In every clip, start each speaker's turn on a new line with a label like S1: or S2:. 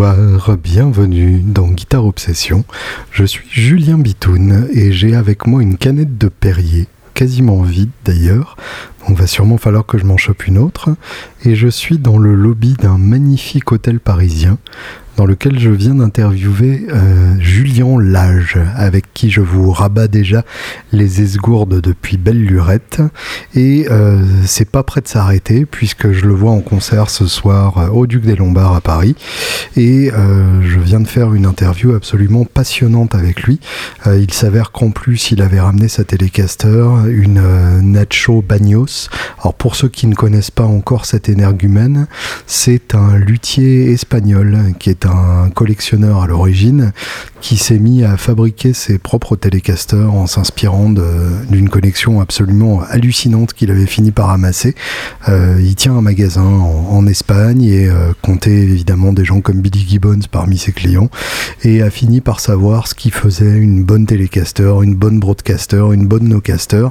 S1: Bienvenue dans Guitare Obsession. Je suis Julien Bitoun et j'ai avec moi une canette de Perrier, quasiment vide d'ailleurs. On va sûrement falloir que je m'en chope une autre. Et je suis dans le lobby d'un magnifique hôtel parisien dans lequel je viens d'interviewer euh, Julien Lage, avec qui je vous rabats déjà les esgourdes depuis belle lurette. Et euh, c'est pas prêt de s'arrêter, puisque je le vois en concert ce soir euh, au Duc des Lombards à Paris. Et je viens de faire une interview absolument passionnante avec lui. il s'avère qu'en plus, il avait ramené sa télécaster, une Nacho Bagnos. Alors pour ceux qui ne connaissent pas encore cet énergumène, c'est un luthier espagnol qui est un collectionneur à l'origine qui s'est mis à fabriquer ses propres télécasters en s'inspirant d'une collection absolument hallucinante qu'il avait fini par amasser. Euh, il tient un magasin en, Espagne et euh, comptait évidemment des gens comme Billy Gibbons parmi ses clients et a fini par savoir ce qui faisait une bonne télécaster, une bonne broadcaster, une bonne nocaster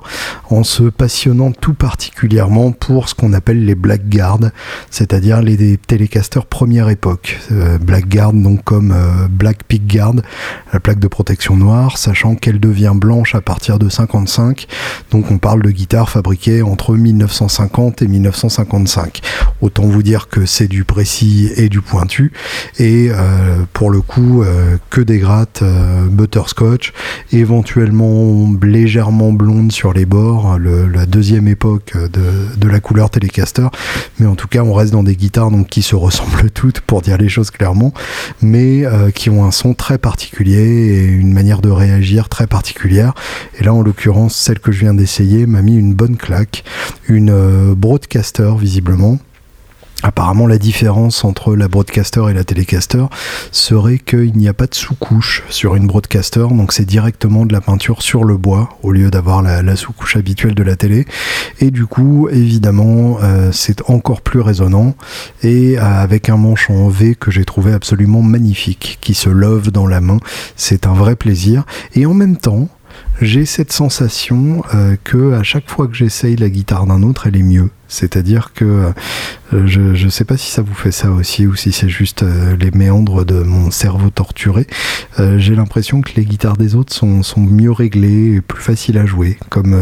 S1: en se passionnant tout particulièrement pour ce qu'on appelle les blackguards, c'est-à-dire les télécasters première époque. Euh, blackguard donc comme euh, Black Pig Guard, la plaque de protection noire, sachant qu'elle devient blanche à partir de 55. Donc on parle de guitare fabriquée entre 1950 et 1955. Autant vous dire que c'est du précis et du pointu. Et euh, pour le coup, euh, que des grattes butterscotch, éventuellement légèrement blonde sur les bords, la deuxième époque de, la couleur Telecaster. Mais en tout cas, on reste dans des guitares donc, qui se ressemblent toutes, pour dire les choses clairement, mais qui ont un son très particulier et une manière de réagir très particulière. Et là, en l'occurrence, celle que je viens d'essayer m'a mis une bonne claque, une euh, broadcaster visiblement Apparemment, la différence entre la broadcaster et la télécaster serait qu'il n'y a pas de sous-couche sur une broadcaster, donc c'est directement de la peinture sur le bois au lieu d'avoir la, sous-couche habituelle de la télé. Et du coup, évidemment, euh, c'est encore plus résonnant et euh, avec un manche en V que j'ai trouvé absolument magnifique, qui se love dans la main. C'est un vrai plaisir. Et en même temps, j'ai cette sensation euh, que à chaque fois que j'essaye la guitare d'un autre, elle est mieux. C'est-à-dire que euh, je ne sais pas si ça vous fait ça aussi ou si c'est juste euh, les méandres de mon cerveau torturé. Euh, j'ai l'impression que les guitares des autres sont, sont, mieux réglées et plus faciles à jouer, comme,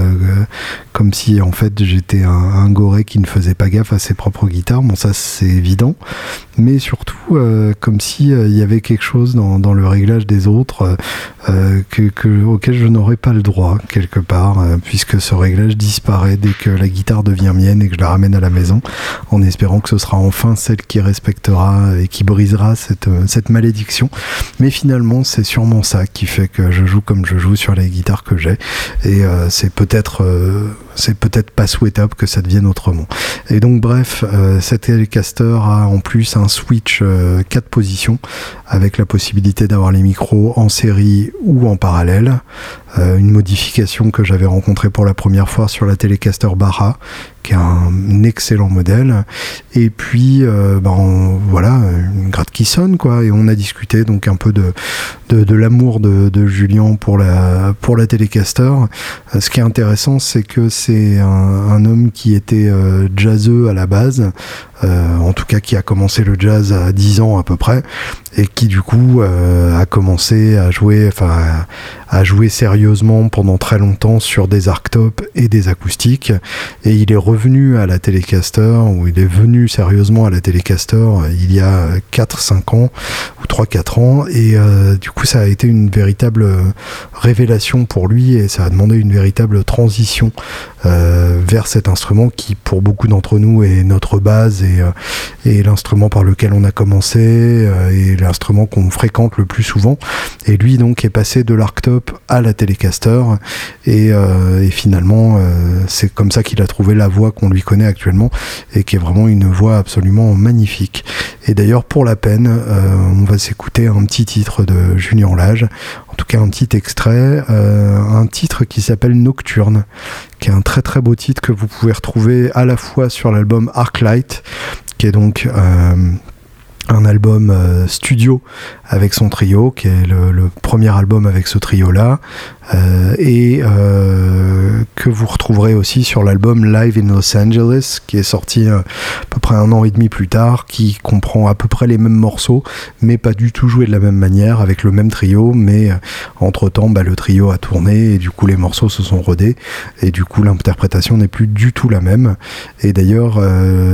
S1: comme si en fait j'étais un, un, goré qui ne faisait pas gaffe à ses propres guitares. Bon, ça c'est évident, mais surtout comme si il y avait quelque chose dans, dans, le réglage des autres que, que, auquel je n'aurais pas le droit quelque part, puisque ce réglage disparaît dès que la guitare devient mienne et que la ramène à la maison en espérant que ce sera enfin celle qui respectera et qui brisera cette, euh, cette malédiction. Mais finalement, c'est sûrement ça qui fait que je joue comme je joue sur les guitares que j'ai. Et euh, c'est peut-être euh, peut-être pas souhaitable que ça devienne autrement. Et donc bref, cette Telecaster a en plus un switch 4 positions avec la possibilité d'avoir les micros en série ou en parallèle. une modification que j'avais rencontrée pour la première fois sur la Telecaster Barra un excellent modèle. Et puis, euh, ben, voilà, une qui sonne, quoi. Et on a discuté donc un peu de, de, l'amour de, de, Julien pour la, pour la Telecaster. Euh, ce qui est intéressant, c'est que c'est un, homme qui était euh, à la base, en tout cas qui a commencé le jazz à 10 ans à peu près, et qui du coup a commencé à jouer, enfin, à, jouer sérieusement pendant très longtemps sur des arctops et des acoustiques. Et il est revenu à la Telecaster, ou il est venu sérieusement à la Telecaster euh, il y a 4-5 ans ou 3-4 ans et euh, du coup ça a été une véritable euh, révélation pour lui et ça a demandé une véritable transition vers cet instrument qui pour beaucoup d'entre nous est notre base et, et l'instrument par lequel on a commencé et l'instrument qu'on fréquente le plus souvent et lui donc est passé de l'arctop à la Telecaster et, et finalement c'est comme ça qu'il a trouvé la voix qu'on lui connaît actuellement et qui est vraiment une voix absolument magnifique. Et d'ailleurs, pour la peine, euh, on va s'écouter un petit titre de Julien Lage, en tout cas un petit extrait, euh, un titre qui s'appelle Nocturne, qui est un très très beau titre que vous pouvez retrouver à la fois sur l'album Arclight, qui est donc... Euh, un album studio avec son trio, qui est le, premier album avec ce trio-là, euh, et euh, que vous retrouverez aussi sur l'album Live in Los Angeles, qui est sorti euh, à peu près un an et demi plus tard, qui comprend à peu près les mêmes morceaux, mais pas du tout joué de la même manière, avec le même trio, mais entre-temps, bah, le trio a tourné, et du coup les morceaux se sont rodés, et du coup l'interprétation n'est plus du tout la même. Et d'ailleurs,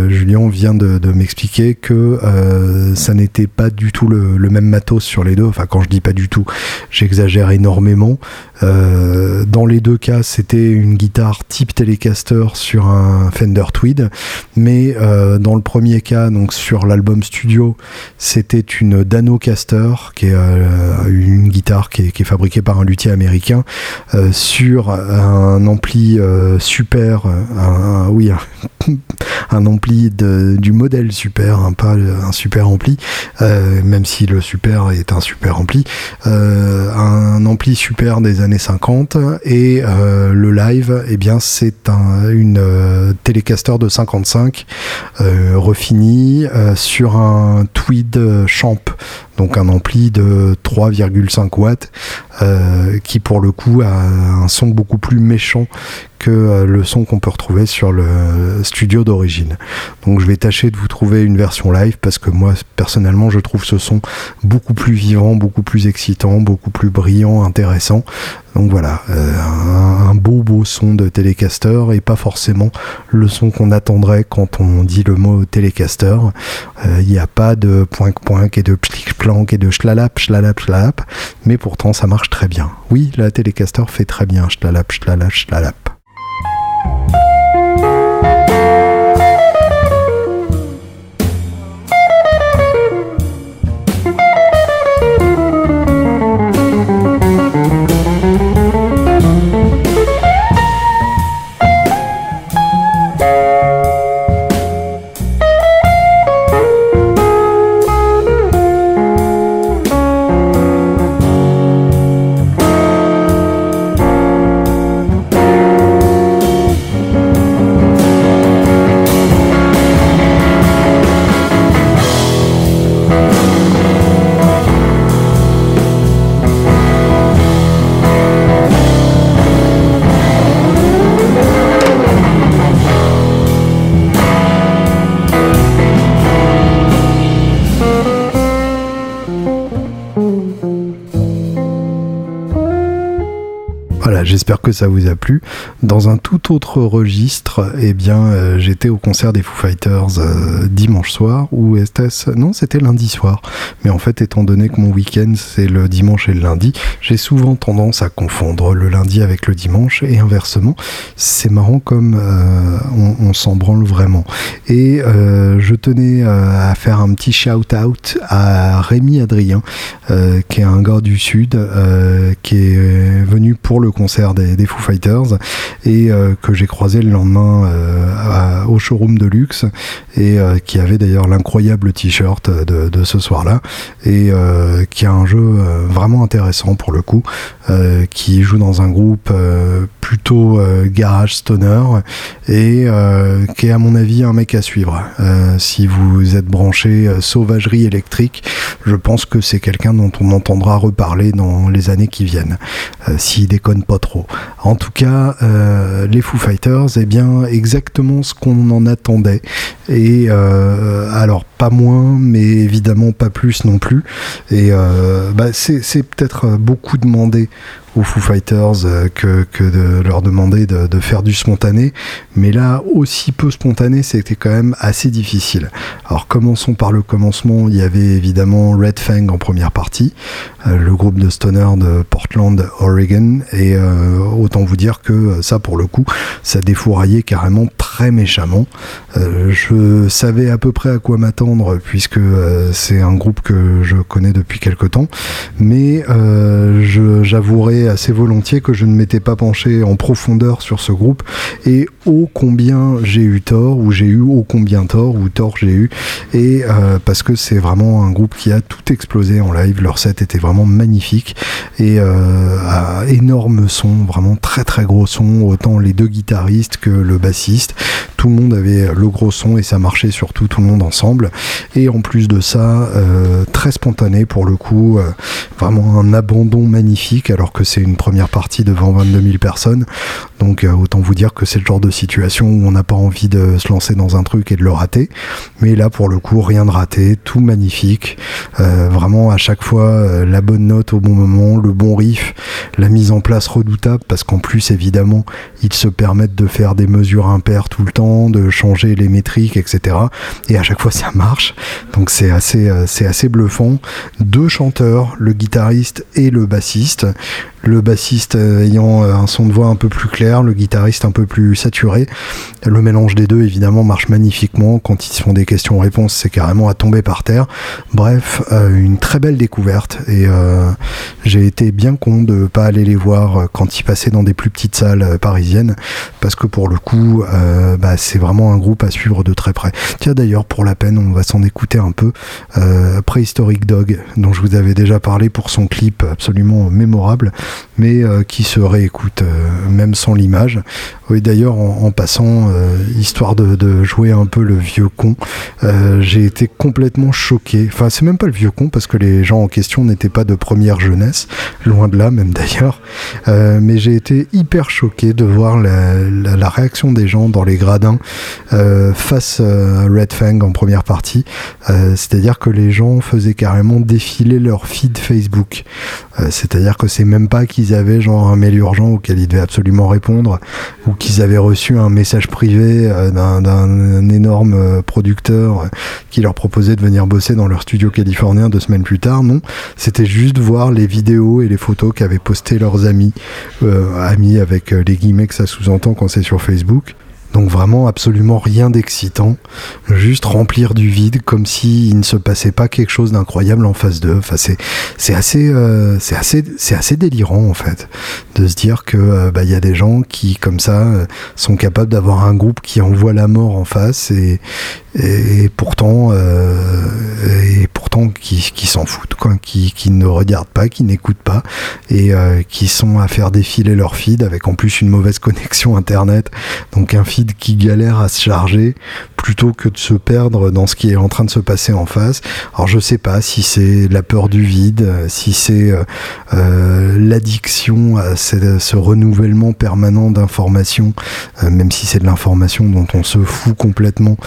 S1: Julien vient de, m'expliquer que ça n'était pas du tout le, même matériel sur les deux. Enfin, quand je dis pas du tout, j'exagère énormément. Euh, dans les deux cas, c'était une guitare type Telecaster sur un Fender Tweed, mais euh, dans le premier cas, donc sur l'album studio, c'était une Danocaster, qui est euh, une guitare qui est, fabriquée par un luthier américain, sur un ampli super, un, oui, un, ampli du modèle super, hein, pas un super ampli, même si le super est un super ampli, un ampli super des années 50 et euh, le live eh bien c'est un, une euh, télécaster de 55 euh, refini sur un tweed champ donc un ampli de 3,5 watts qui pour le coup a un son beaucoup plus méchant que euh, le son qu'on peut retrouver sur le studio d'origine. Donc je vais tâcher de vous trouver une version live parce que moi personnellement je trouve ce son beaucoup plus vivant, beaucoup plus excitant, beaucoup plus brillant, intéressant. Donc voilà, euh, un, beau beau son de télécaster et pas forcément le son qu'on attendrait quand on dit le mot télécaster. Euh, il n'y a pas de poink poink et de plic plank et de schlalap schlalap schlalap, mais pourtant ça marche très bien. Oui, la télécaster fait très bien schlalap schlalap schlalap. J'espère que ça vous a plu. Dans un tout autre registre, eh bien, euh, j'étais au concert des Foo Fighters euh, dimanche soir, ou était Non, c'était lundi soir. Mais en fait, étant donné que mon week-end, c'est le dimanche et le lundi, j'ai souvent tendance à confondre le lundi avec le dimanche, et inversement. C'est marrant comme euh, on, s'en branle vraiment. Et je tenais à faire un petit shout-out à Rémi Adrien, qui est un gars du Sud, qui est venu pour le concert des, Foo Fighters et euh, que j'ai croisé le lendemain euh, au showroom de luxe et euh, qui avait d'ailleurs l'incroyable t-shirt de, ce soir-là et qui a un jeu vraiment intéressant pour le coup, qui joue dans un groupe plutôt garage stoner et qui est à mon avis un mec à suivre. si vous êtes branché sauvagerie électrique, je pense que c'est quelqu'un dont on entendra reparler dans les années qui viennent. S'il déconne pas trop en tout cas, euh, les Foo Fighters, eh bien, exactement ce qu'on en attendait. Et euh, alors, pas moins, mais évidemment pas plus non plus. Et euh, bah, c'est peut-être beaucoup demandé aux Foo Fighters euh, que, de leur demander de, de, faire du spontané. Mais là, aussi peu spontané, c'était quand même assez difficile. Alors commençons par le commencement. Il y avait évidemment Red Fang en première partie, euh, le groupe de stoner de Portland, Oregon. Et euh, autant vous dire que ça, pour le coup, ça défouraillait carrément très méchamment. je savais à peu près à quoi m'attendre puisque c'est un groupe que je connais depuis quelque temps. Mais j'avouerai assez volontiers que je ne m'étais pas penché en profondeur sur ce groupe. Et ô combien j'ai eu tort ou j'ai eu ô combien tort ou tort j'ai eu. Et euh, parce que c'est vraiment un groupe qui a tout explosé en live. Leur set était vraiment magnifique. Et euh, énorme son vraiment très très gros son. Autant les deux guitaristes que le bassiste tout le monde avait le gros son et ça marchait surtout tout le monde ensemble. Et en plus de ça, très spontané pour le coup, vraiment un abandon magnifique alors que c'est une première partie devant 22 000 personnes. Donc autant vous dire que c'est le genre de situation où on n'a pas envie de se lancer dans un truc et de le rater. Mais là pour le coup, rien de raté, tout magnifique. vraiment à chaque fois la bonne note au bon moment, le bon riff, la mise en place redoutable parce qu'en plus évidemment ils se permettent de faire des mesures impaires tout le temps, de changer les métriques, etc. Et à chaque fois ça marche. Donc c'est assez, euh, c'est assez bluffant. Deux chanteurs, le guitariste et le bassiste le bassiste euh, ayant euh, un son de voix un peu plus clair, le guitariste un peu plus saturé. Le mélange des deux, évidemment, marche magnifiquement. Quand ils se font des questions-réponses, c'est carrément à tomber par terre. Bref, une très belle découverte. Et j'ai été bien con de pas aller les voir quand ils passaient dans des plus petites salles parisiennes, parce que pour le coup, bah, c'est vraiment un groupe à suivre de très près. Tiens, d'ailleurs, pour la peine, on va s'en écouter un peu. Prehistoric Dog, dont je vous avais déjà parlé pour son clip absolument mémorable mais euh, qui se réécoute euh, même sans l'image. Oui, d'ailleurs, en, passant, euh, histoire de, jouer un peu le vieux con, j'ai été complètement choqué. Enfin, c'est même pas le vieux con parce que les gens en question n'étaient pas de première jeunesse, loin de là même d'ailleurs. mais j'ai été hyper choqué de voir la, réaction des gens dans les gradins face à Red Fang en première partie. C'est-à-dire que les gens faisaient carrément défiler leur feed Facebook. C'est-à-dire que c'est même pas qu'ils avaient genre un mail urgent auquel ils devaient absolument répondre ou qu'ils avaient reçu un message privé euh, d'un énorme euh, producteur qui leur proposait de venir bosser dans leur studio californien deux semaines plus tard. Non, c'était juste voir les vidéos et les photos qu'avaient posté leurs amis, euh, amis avec les guillemets que ça sous-entend quand c'est sur Facebook. Donc vraiment absolument rien d'excitant, juste remplir du vide comme s'il ne se passait pas quelque chose d'incroyable en face d'eux. Enfin, c'est euh, c'est assez c'est assez délirant en fait de se dire que euh, bah, il y a des gens qui comme ça euh, sont capables d'avoir un groupe qui envoie la mort en face et et, pourtant et qui, s'en foutent quoi, qui, qui ne regardent pas, qui n'écoutent pas et qui sont à faire défiler leur feed avec en plus une mauvaise connexion internet, donc un feed qui galère à se charger plutôt que de se perdre dans ce qui est en train de se passer en face. Alors je sais pas si c'est la peur du vide, si c'est euh, euh, l'addiction à ce, renouvellement permanent d'informations, euh, même si c'est de l'information dont on se fout complètement,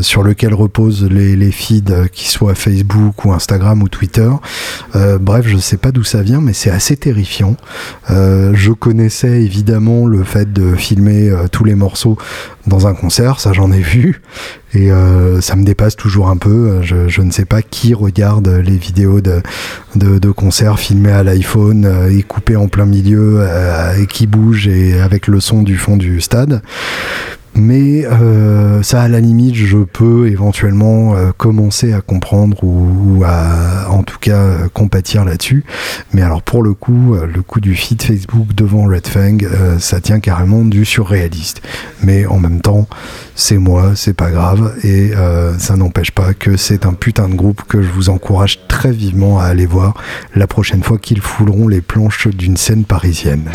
S1: sur lequel reposent les, les feeds, qui soient Facebook ou Instagram ou Twitter. bref, je sais pas d'où ça vient, mais c'est assez terrifiant. je connaissais évidemment le fait de filmer tous les morceaux dans un concert, ça j'en ai vu, et euh, ça me dépasse toujours un peu. Je, ne sais pas qui regarde les vidéos de, de, concerts filmés à l'iPhone euh, et coupés en plein milieu euh, et qui bougent et avec le son du fond du stade. Mais euh, ça, à la limite, je peux éventuellement euh, commencer à comprendre ou, à, en tout cas, euh, compatir là-dessus. Mais alors, pour le coup, le coup du feed Facebook devant Red Fang, ça tient carrément du surréaliste. Mais en même temps, c'est moi, c'est pas grave, et ça n'empêche pas que c'est un putain de groupe que je vous encourage très vivement à aller voir la prochaine fois qu'ils fouleront les planches d'une scène parisienne.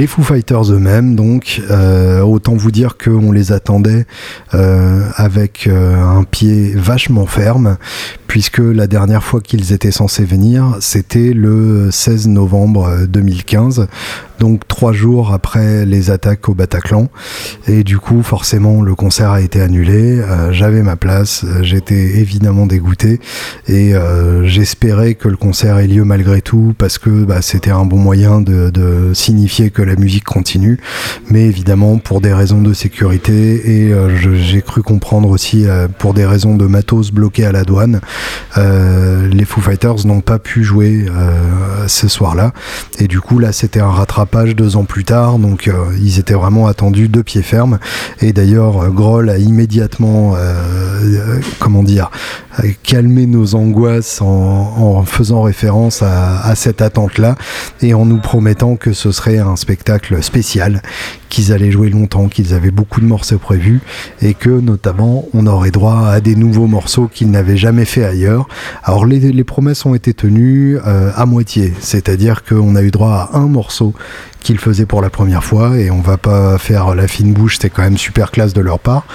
S1: Les Foo Fighters eux-mêmes, donc, euh, autant vous dire qu'on les attendait euh, avec euh, un pied vachement ferme, puisque la dernière fois qu'ils étaient censés venir, c'était le 16 novembre 2015 donc trois jours après les attaques au Bataclan. Et du coup, forcément, le concert a été annulé. J'avais ma place, j'étais évidemment dégoûté et j'espérais que le concert ait lieu malgré tout parce que bah, c'était un bon moyen de, signifier que la musique continue. Mais évidemment, pour des raisons de sécurité et euh, j'ai cru comprendre aussi pour des raisons de matos bloqués à la douane, les Foo Fighters n'ont pas pu jouer ce soir-là. Et du coup, là, c'était un rattrapage page deux ans plus tard, donc euh, ils étaient vraiment attendus de pied ferme. Et d'ailleurs, euh, Groll a immédiatement, euh, comment dire, calmé nos angoisses en, faisant référence à, cette attente-là et en nous promettant que ce serait un spectacle spécial, qu'ils allaient jouer longtemps, qu'ils avaient beaucoup de morceaux prévus et que notamment on aurait droit à des nouveaux morceaux qu'ils n'avaient jamais fait ailleurs. Alors les, promesses ont été tenues à moitié, c'est-à-dire qu'on a eu droit à un morceau qu'ils faisaient pour la première fois et on va pas faire la fine bouche, c'était quand même super classe de leur part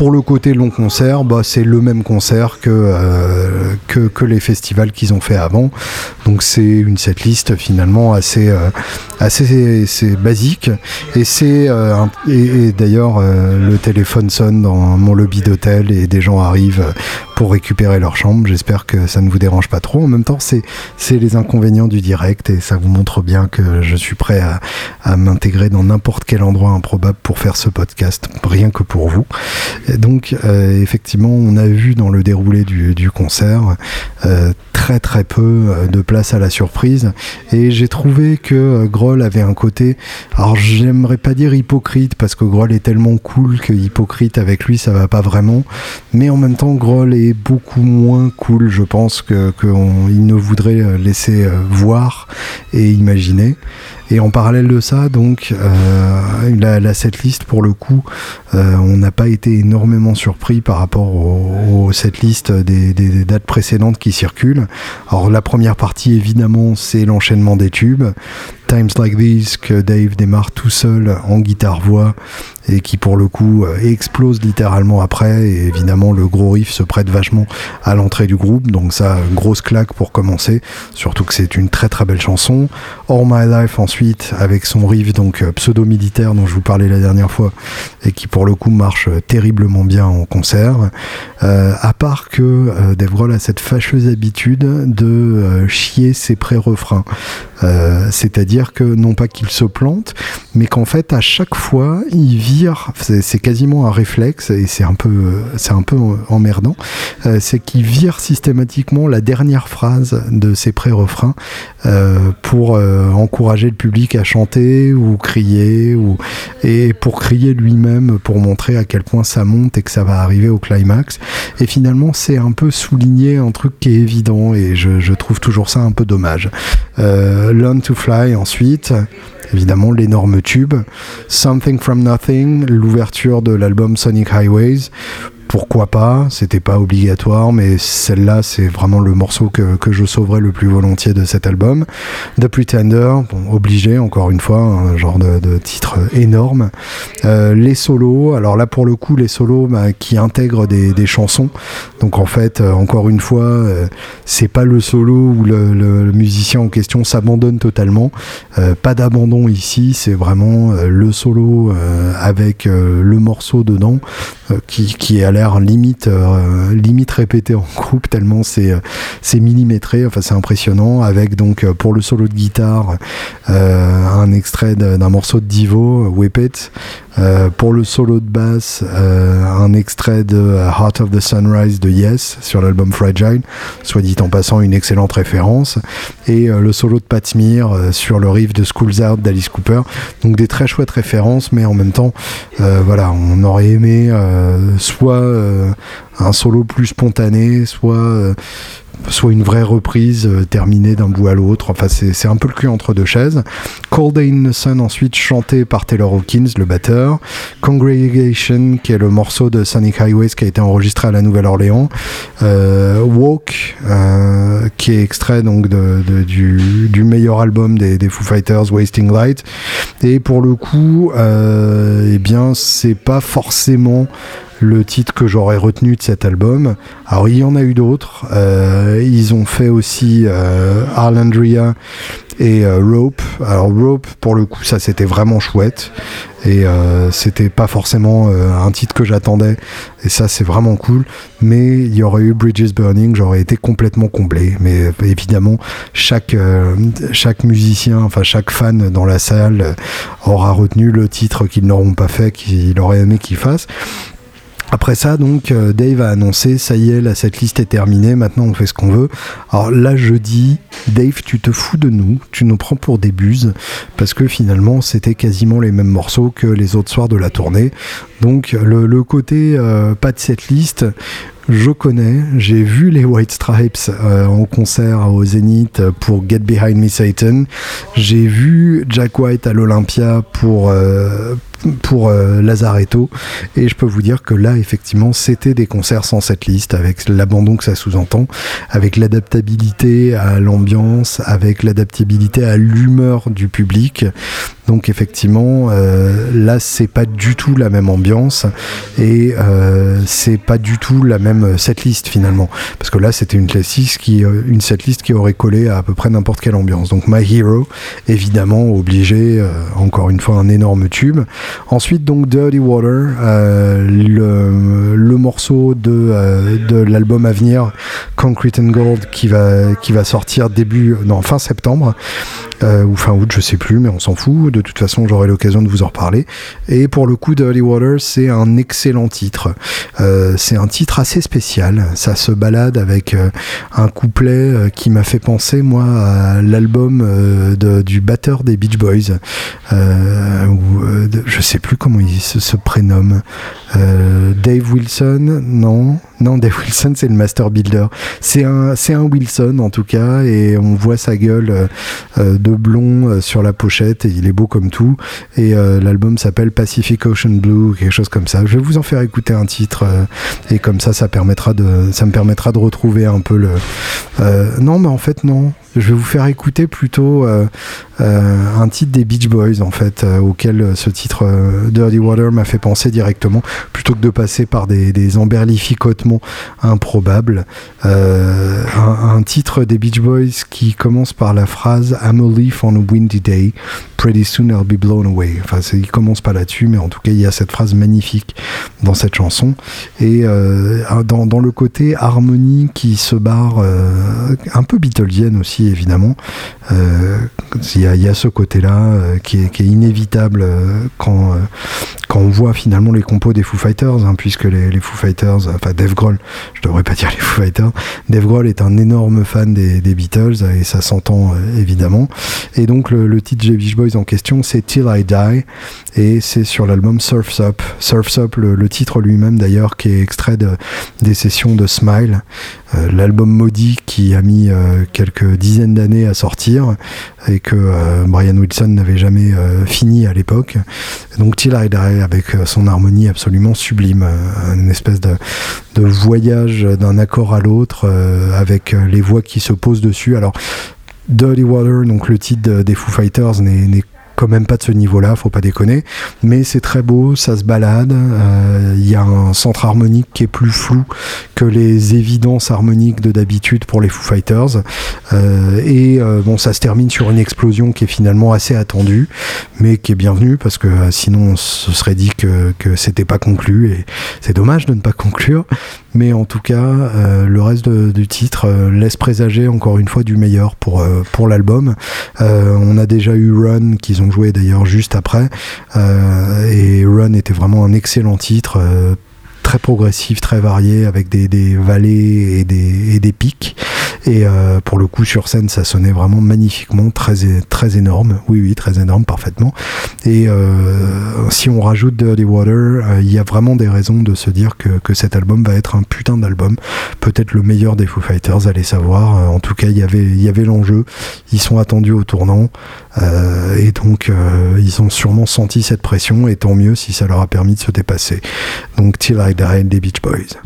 S1: pour le côté long concert, bah, c'est le même concert que, euh, que, les festivals qu'ils ont fait avant. Donc c'est une setlist finalement assez, euh, basique. Et euh, et, d'ailleurs le téléphone sonne dans mon lobby d'hôtel et des gens arrivent pour récupérer leur chambre. J'espère que ça ne vous dérange pas trop. En même temps, c'est les inconvénients du direct et ça vous montre bien que je suis prêt à, à m'intégrer dans n'importe quel endroit improbable pour faire ce podcast, rien que pour vous donc, euh, effectivement, on a vu dans le déroulé du, concert euh, très très peu euh, de place à la surprise. Et j'ai trouvé que Groll avait un côté, alors j'aimerais pas dire hypocrite, parce que Groll est tellement cool que hypocrite avec lui, ça va pas vraiment. Mais en même temps, Groll est beaucoup moins cool, je pense, qu'il ne voudrait laisser voir et imaginer. Et en parallèle de ça, donc, euh, la, la setlist, pour le coup, euh, on n'a pas été énormément surpris par rapport aux setlists des, dates précédentes qui circulent. Alors, la première partie, évidemment, c'est l'enchaînement des tubes. Times Like These, que Dave démarre tout seul en guitare-voix et qui pour le coup explose littéralement après et évidemment le gros riff se prête vachement à l'entrée du groupe donc ça grosse claque pour commencer surtout que c'est une très très belle chanson All My Life ensuite avec son riff donc euh, pseudo militaire dont je vous parlais la dernière fois et qui pour le coup marche euh, terriblement bien en concert. À part que Dave Grohl a cette fâcheuse habitude de chier ses pré-refrains. C'est-à-dire que non pas qu'il se plante mais qu'en fait à chaque fois il vit c'est quasiment un réflexe et c'est un peu, c'est un peu emmerdant, euh, c'est qu'il vire systématiquement la dernière phrase de ses pré-refrains euh, pour euh, encourager le public à chanter ou crier ou et pour crier lui-même pour montrer à quel point ça monte et que ça va arriver au climax. Et finalement, c'est un peu souligner un truc qui est évident et je, je trouve toujours ça un peu dommage. Learn to Fly ensuite évidemment l'énorme tube. Something from Nothing, l'ouverture de l'album Sonic Highways pourquoi pas, c'était pas obligatoire, mais celle-là, c'est vraiment le morceau que, que, je sauverais le plus volontiers de cet album. The Pretender, obligé, encore une fois, un genre de, titre énorme. Euh, les solos, alors là, pour le coup, les solos bah, qui intègrent des, des, chansons. Donc en fait, euh, encore une fois, euh, c'est pas le solo où le, le, musicien en question s'abandonne totalement. Pas d'abandon ici, c'est vraiment le solo avec le morceau dedans qui, qui est à limite, euh, limite répété en groupe, tellement c'est, euh, c'est millimétré, enfin c'est impressionnant, avec donc euh, pour le solo de guitare un extrait d'un morceau de Divo, Whip It, euh, pour le solo de basse, euh, un extrait de Heart of the Sunrise de Yes sur l'album Fragile, soit dit en passant une excellente référence, et euh, le solo de Pat Smear sur le riff de Schools Out d'Alice Cooper. Donc des très chouettes références, mais en même temps, voilà, on aurait aimé soit un solo plus spontané, soit soit une vraie reprise euh, terminée d'un bout à l'autre. Enfin, c'est un peu le cul entre deux chaises. Cold Day in the Sun, ensuite chanté par Taylor Hawkins, le batteur. Congregation, qui est le morceau de Sonic Highways qui a été enregistré à la Nouvelle-Orléans. Euh, Walk, euh, qui est extrait donc de, du, meilleur album des, des, Foo Fighters, Wasting Light. Et pour le coup, eh bien, c'est pas forcément le titre que j'aurais retenu de cet album. Alors il y en a eu d'autres. Euh, ils ont fait aussi euh, Arlandria et euh, Rope. Alors Rope, pour le coup, ça c'était vraiment chouette. Et euh, c'était pas forcément un titre que j'attendais. Et ça, c'est vraiment cool. Mais il y aurait eu Bridges Burning, j'aurais été complètement comblé. Mais évidemment, chaque, chaque musicien, enfin chaque fan dans la salle aura retenu le titre qu'ils n'auront pas fait, qu'il aurait aimé qu'ils fassent. Après ça, donc, euh, Dave a annoncé, ça y est, là, cette liste est terminée, maintenant on fait ce qu'on veut. Alors là, je dis, Dave, tu te fous de nous, tu nous prends pour des buses, parce que finalement, c'était quasiment les mêmes morceaux que les autres soirs de la tournée. Donc, le, côté euh, pas de cette liste, je connais, j'ai vu les White Stripes euh, en concert au Zénith pour Get Behind Me Satan. J'ai vu Jack White à l'Olympia pour, pour euh, Lazaretto. Et je peux vous dire que là, effectivement, c'était des concerts sans cette liste, avec l'abandon que ça sous-entend, avec l'adaptabilité à l'ambiance, avec l'adaptabilité à l'humeur du public. Donc effectivement, euh, là, c'est pas du tout la même ambiance et euh, c'est pas du tout la même setlist finalement. Parce que là, c'était une classique qui, une setlist qui aurait collé à à peu près n'importe quelle ambiance. Donc My Hero, évidemment, obligé, encore une fois, un énorme tube. Ensuite, donc Dirty Water, euh, le, morceau de, euh, de l'album à venir, Concrete and Gold, qui va, qui va sortir début, non, fin septembre. Euh, ou fin août, je sais plus, mais on s'en fout. De toute façon, j'aurai l'occasion de vous en reparler. Et pour le coup, Dirty Water, c'est un excellent titre. C'est un titre assez spécial. Ça se balade avec un couplet qui m'a fait penser, moi, à l'album du batteur des Beach Boys. Sais plus comment il se, prénomme. Dave Wilson, non. Non, Dave Wilson, c'est le Master Builder. C'est un, c'est un Wilson en tout cas, et on voit sa gueule de blond euh, sur la pochette et il est beau comme tout. Et euh, l'album s'appelle Pacific Ocean Blue, quelque chose comme ça. Je vais vous en faire écouter un titre euh, et comme ça, ça permettra de, ça me permettra de retrouver un peu le. non, mais en fait non. Je vais vous faire écouter plutôt un titre des Beach Boys en fait, auquel ce titre Dirty Water m'a fait penser directement, plutôt que de passer par des, des emberlificotements improbables. Un, titre des Beach Boys qui commence par la phrase I'm leaf on a windy day, pretty soon I'll be blown away. Enfin, il commence pas là-dessus, mais en tout cas, il y a cette phrase magnifique dans cette chanson. Et euh, dans, dans, le côté harmonie qui se barre, euh, un peu Beatlesienne aussi, évidemment, euh, il, y a, ce côté-là euh, qui, est, inévitable euh, quand, quand on voit finalement les compos des Foo Fighters, hein, puisque les, Foo Fighters, enfin Dave Grohl, je devrais pas dire les Foo Fighters, Dave Grohl est un énorme fan des, des Beatles et ça s'entend évidemment. Et donc le, titre Beach Boys en question, c'est Till I Die, et c'est sur l'album Surf's Up. Surf's Up, le, titre lui-même d'ailleurs, qui est extrait de, des sessions de Smile, l'album maudit qui a mis quelques dizaines d'années à sortir, et que euh, Brian Wilson n'avait jamais fini à l'époque. Donc Till Die, avec son harmonie absolument sublime, une espèce de, de voyage d'un accord à l'autre, avec les voix qui se posent dessus. Alors, Dirty Water, donc le titre des Foo Fighters, n'est quand même pas de ce niveau-là, faut pas déconner. Mais c'est très beau, ça se balade. Euh, il y a un centre harmonique qui est plus flou que les évidences harmoniques de d'habitude pour les Foo Fighters. Euh, et euh, bon, ça se termine sur une explosion qui est finalement assez attendue, mais qui est bienvenue parce que sinon on se serait dit que, que c'était pas conclu. Et c'est dommage de ne pas conclure. Mais en tout cas, le reste du titre laisse présager encore une fois du meilleur pour, pour l'album. on a déjà eu Run qu'ils ont joué d'ailleurs juste après. Euh, et Run était vraiment un excellent titre euh, très progressif, très varié, avec des, des vallées et des, et des pics. Et euh, pour le coup, sur scène, ça sonnait vraiment magnifiquement, très, très énorme. Oui, oui, très énorme, parfaitement. Et euh, si on rajoute Dirty Water, euh, il y a vraiment des raisons de se dire que, que cet album va être un putain d'album. Peut-être le meilleur des Foo Fighters, allez savoir. en tout cas, il y avait, il y avait l'enjeu. Ils sont attendus au tournant. et donc, ils ont sûrement senti cette pression. Et tant mieux si ça leur a permis de se dépasser. Donc, Till I Die des Beach Boys.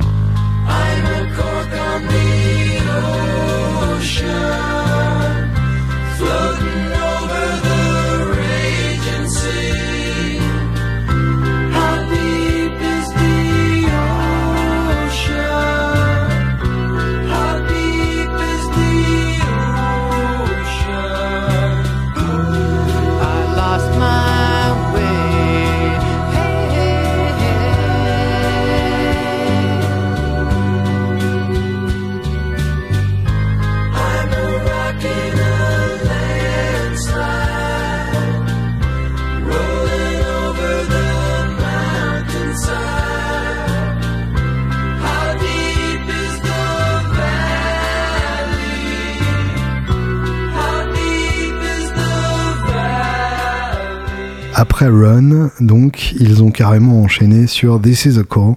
S1: Après Run, donc, ils ont carrément enchaîné sur This is a Call.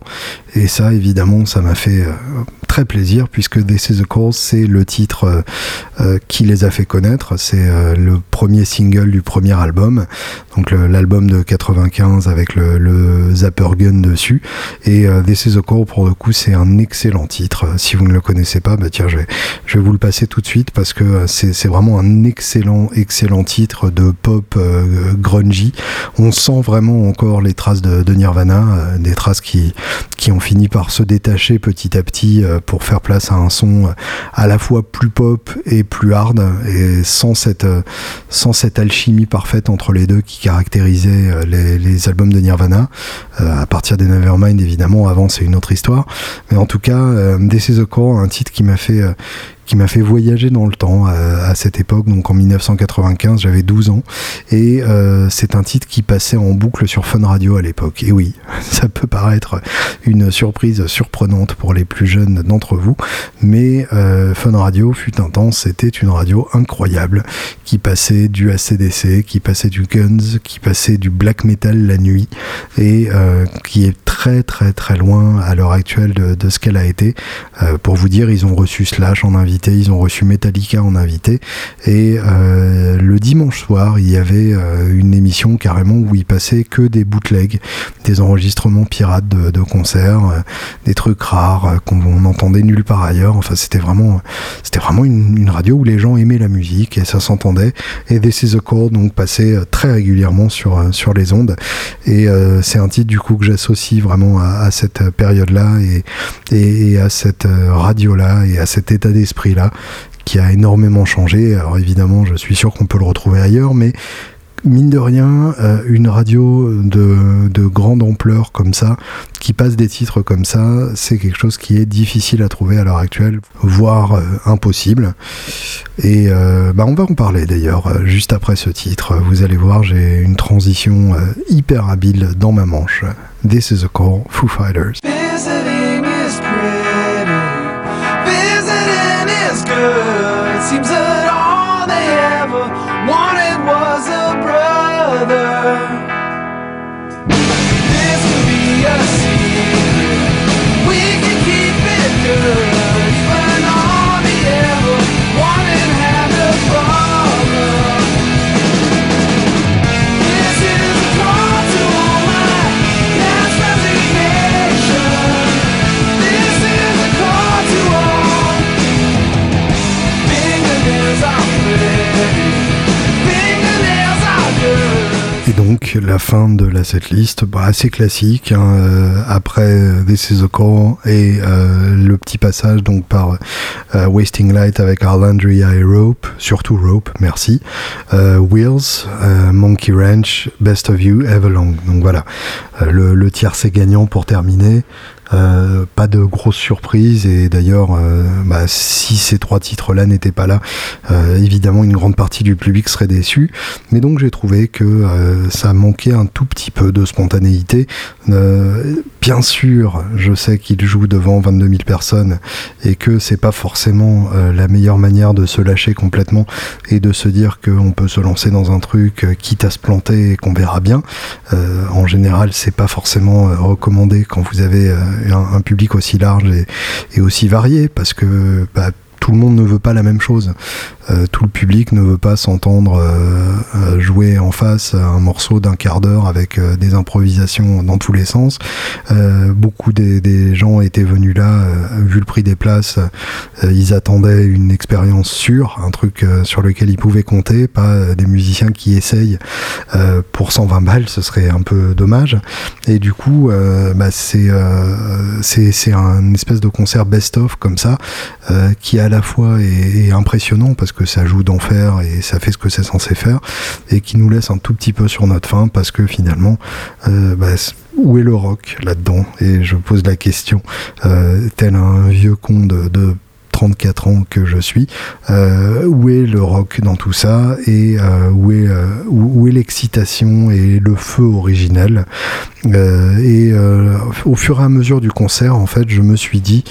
S1: Et ça, évidemment, ça m'a fait euh, très plaisir puisque This is a Call, c'est le titre euh, euh, qui les a fait connaître. C'est le premier single du premier album. Donc l'album de 95 avec le, le, Zapper Gun dessus. Et This is a Call, pour le coup, c'est un excellent titre. Si vous ne le connaissez pas, bah tiens, je vais, vous le passer tout de suite parce que c'est vraiment un excellent, excellent titre de pop grungy. On sent vraiment encore les traces de, Nirvana, des traces qui, qui ont fini par se détacher petit à petit euh, pour faire place à un son euh, à la fois plus pop et plus hard et sans cette, euh, sans cette alchimie parfaite entre les deux qui caractérisait les, albums de Nirvana. à partir des Nevermind évidemment, avant c'est une autre histoire. Mais en tout cas, This is a un titre qui m'a fait qui m'a fait voyager dans le temps à, cette époque, donc en 1995, j'avais 12 ans, et euh, c'est un titre qui passait en boucle sur Fun Radio à l'époque. Et oui, ça peut paraître une surprise surprenante pour les plus jeunes d'entre vous, mais euh, Fun Radio fut un c'était une radio incroyable qui passait du ACDC, qui passait du Guns, qui passait du black metal la nuit, et euh, qui est très très très loin à l'heure actuelle de, de ce qu'elle a été. pour vous dire, ils ont reçu Slash en invité ils ont reçu Metallica en invité. Et euh, le dimanche soir, il y avait euh, une émission carrément où ils passaient que des bootlegs, des enregistrements pirates de, concerts, euh, des trucs rares qu'on n'entendait nulle part ailleurs. Enfin, c'était vraiment, c'était vraiment une, radio où les gens aimaient la musique et ça s'entendait. Et This is a Call donc passait très régulièrement sur, les ondes. Et c'est un titre du coup que j'associe vraiment à, cette période-là et, à cette radio-là et à cet état d'esprit là qui a énormément changé. Alors évidemment, je suis sûr qu'on peut le retrouver ailleurs, mais mine de rien, euh, une radio de, grande ampleur comme ça, qui passe des titres comme ça, c'est quelque chose qui est difficile à trouver à l'heure actuelle, voire euh, impossible. Et euh, bah on va en parler d'ailleurs juste après ce titre. Vous allez voir, j'ai une transition hyper habile dans ma manche. This is a call, Foo Fighters. Donc la fin de la setlist, bah, assez classique. Hein, euh, après This is a Call et euh, le petit passage donc par euh, Wasting Light avec Our Landria et Rope, surtout Rope, merci. Wheels, Monkey Ranch, Best of You, Everlong. Donc voilà, le, le c'est gagnant pour terminer. Euh, pas de grosses surprises et d'ailleurs euh, bah, si ces trois titres là n'étaient pas là euh, évidemment une grande partie du public serait déçu mais donc j'ai trouvé que ça manquait un tout petit peu de spontanéité. Bien sûr je sais qu'il joue devant 22 000 personnes et que c'est pas forcément la meilleure manière de se lâcher complètement et de se dire qu'on peut se lancer dans un truc quitte à se planter et qu'on verra bien. En général c'est pas forcément recommandé quand vous avez un, public aussi large et, aussi varié parce que bah, tout le monde ne veut pas la même chose. Euh, tout le public ne veut pas s'entendre euh, euh, jouer en face un morceau d'un quart d'heure avec des improvisations dans tous les sens. beaucoup des, gens étaient venus là, vu le prix des places, ils attendaient une expérience sûre, un truc sur lequel ils pouvaient compter, pas des musiciens qui essayent pour 120 balles, ce serait un peu dommage. Et du coup, bah, c'est un espèce de concert best-of comme ça, qui à la fois est impressionnant parce que ça joue d'enfer et ça fait ce que c'est censé faire, et qui nous laisse un tout petit peu sur notre fin parce que finalement, euh, bah, où est le rock là-dedans? Et je pose la question, euh, tel un vieux con de 34 ans que je suis, où est le rock dans tout ça et où est, où, est l'excitation et le feu originel. et au fur et à mesure du concert, en fait, je me suis dit,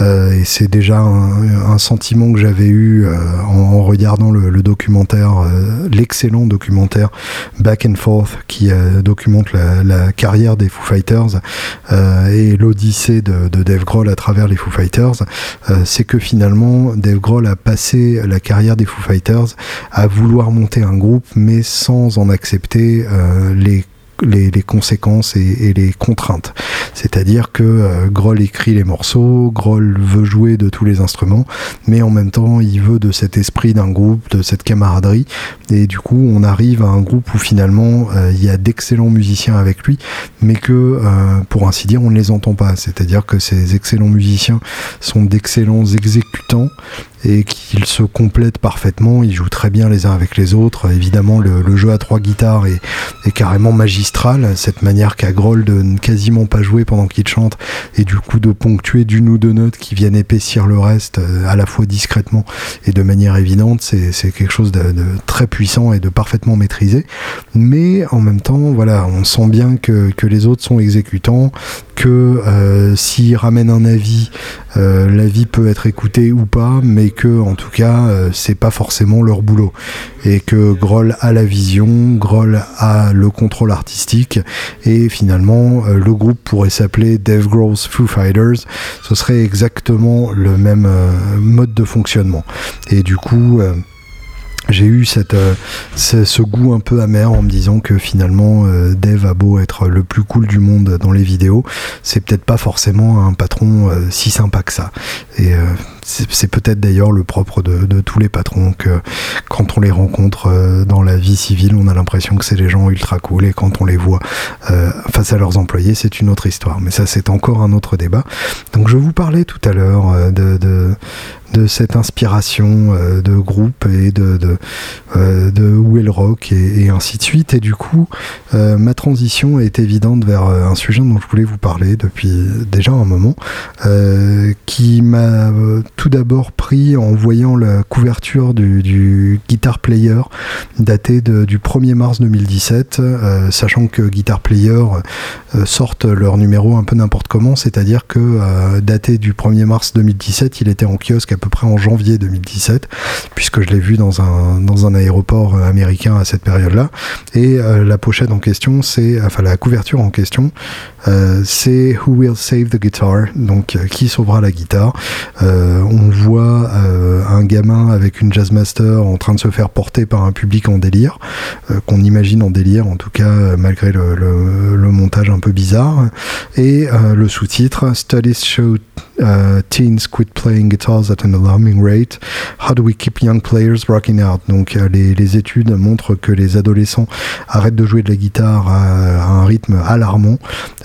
S1: et c'est déjà un, sentiment que j'avais eu en, regardant le, documentaire, l'excellent documentaire Back and Forth qui documente la, carrière des Foo Fighters et l'odyssée de, de, Dave Grohl à travers les Foo Fighters, euh, c'est que finalement Dave Grohl a passé la carrière des Foo Fighters à vouloir monter un groupe mais sans en accepter euh, les conséquences et, les contraintes. C'est-à-dire que euh, Groll écrit les morceaux, Groll veut jouer de tous les instruments, mais en même temps il veut de cet esprit d'un groupe, de cette camaraderie, et du coup on arrive à un groupe où finalement euh, il y a d'excellents musiciens avec lui, mais que euh, pour ainsi dire on ne les entend pas. C'est-à-dire que ces excellents musiciens sont d'excellents exécutants, et qu'ils se complètent parfaitement. Ils jouent très bien les uns avec les autres. Évidemment, le, jeu à trois guitares est, carrément Cette manière qu'a Groll de ne quasiment pas jouer pendant qu'il chante et du coup de ponctuer d'une ou deux notes qui viennent épaissir le reste euh, à la fois discrètement et de manière évidente, c'est quelque chose de, très puissant et de parfaitement maîtrisé. Mais en même temps, voilà, on sent bien que les autres sont exécutants, que euh, s'ils ramènent un avis, euh, l'avis peut être écouté ou pas, mais que en tout cas euh, c'est pas forcément leur boulot. Et que Groll a la vision, Groll a le contrôle artistique et finalement le groupe pourrait s'appeler Dave Grohl's Foo Fighters, ce serait exactement le même mode de fonctionnement. Et du coup j'ai eu cette, ce, goût un peu amer en me disant que finalement Dave a beau être le plus cool du monde dans les vidéos, c'est peut-être pas forcément un patron si sympa que ça. Et c'est peut-être d'ailleurs le propre de, tous les patrons que quand on les rencontre euh, dans la vie civile, on a l'impression que c'est des gens ultra cool et quand on les voit euh, face à leurs employés, c'est une autre histoire. Mais ça, c'est encore un autre débat. Donc, je vous parlais tout à l'heure euh, de, de cette inspiration euh, de groupe et de, de, euh, rock et, ainsi de suite. Et du coup, euh, ma transition est évidente vers un sujet dont je voulais vous parler depuis déjà un moment, qui m'a tout d'abord pris en voyant la couverture du, Guitar Player datée du 1er mars 2017, sachant que Guitar Player sortent leur numéro un peu n'importe comment, c'est-à-dire que daté du 1er mars 2017, il était en kiosque peu près en janvier 2017, puisque je l'ai vu dans un, dans un aéroport euh, américain à cette période-là. Et euh, la pochette en question, c'est, enfin la couverture en question, euh, c'est Who Will Save the Guitar, donc qui sauvera la guitare. on voit un gamin avec une jazzmaster en train de se faire porter par un public en délire, qu'on imagine en délire, en tout cas malgré le, le, le montage un peu bizarre. Et le sous-titre Studies show uh, teens quit playing guitars at an alarming rate. How do we keep young players rocking out? Donc, euh, les, les, études montrent que les adolescents arrêtent de jouer de la guitare à, à un rythme alarmant.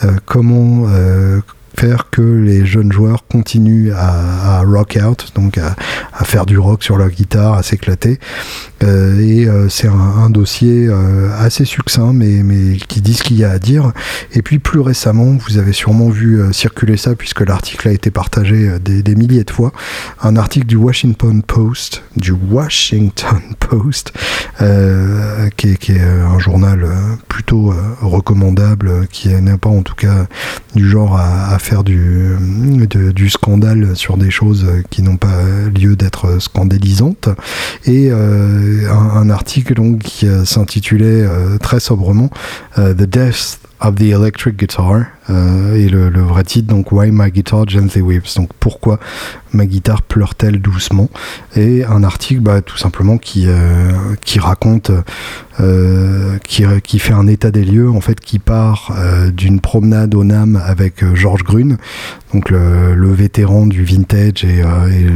S1: Euh, comment euh, faire que les jeunes joueurs continuent à, rock out, donc à, faire du rock sur leur guitare, à s'éclater. Euh, et euh, c'est un, dossier euh, assez succinct, mais, mais qui dit ce qu'il y a à dire. Et puis plus récemment, vous avez sûrement vu circuler ça, puisque l'article a été partagé des, milliers de fois, un article du Washington Post, du Washington Post, qui est, qui, est, un journal plutôt recommandable, qui n'est pas en tout cas du genre à, faire du, scandale sur des choses qui n'ont pas lieu d'être scandalisantes. Et euh, un, article donc, qui euh, s'intitulait euh, très sobrement The Death of the Electric Guitar et le, vrai titre donc Why My Guitar Gently Weeps donc pourquoi ma guitare pleure-t-elle doucement? Et un article bah, tout simplement qui, qui raconte euh, qui, qui, fait un état des lieux, en fait, qui part euh, d'une promenade au NAM avec euh, Georges Grune, donc le, vétéran du vintage et,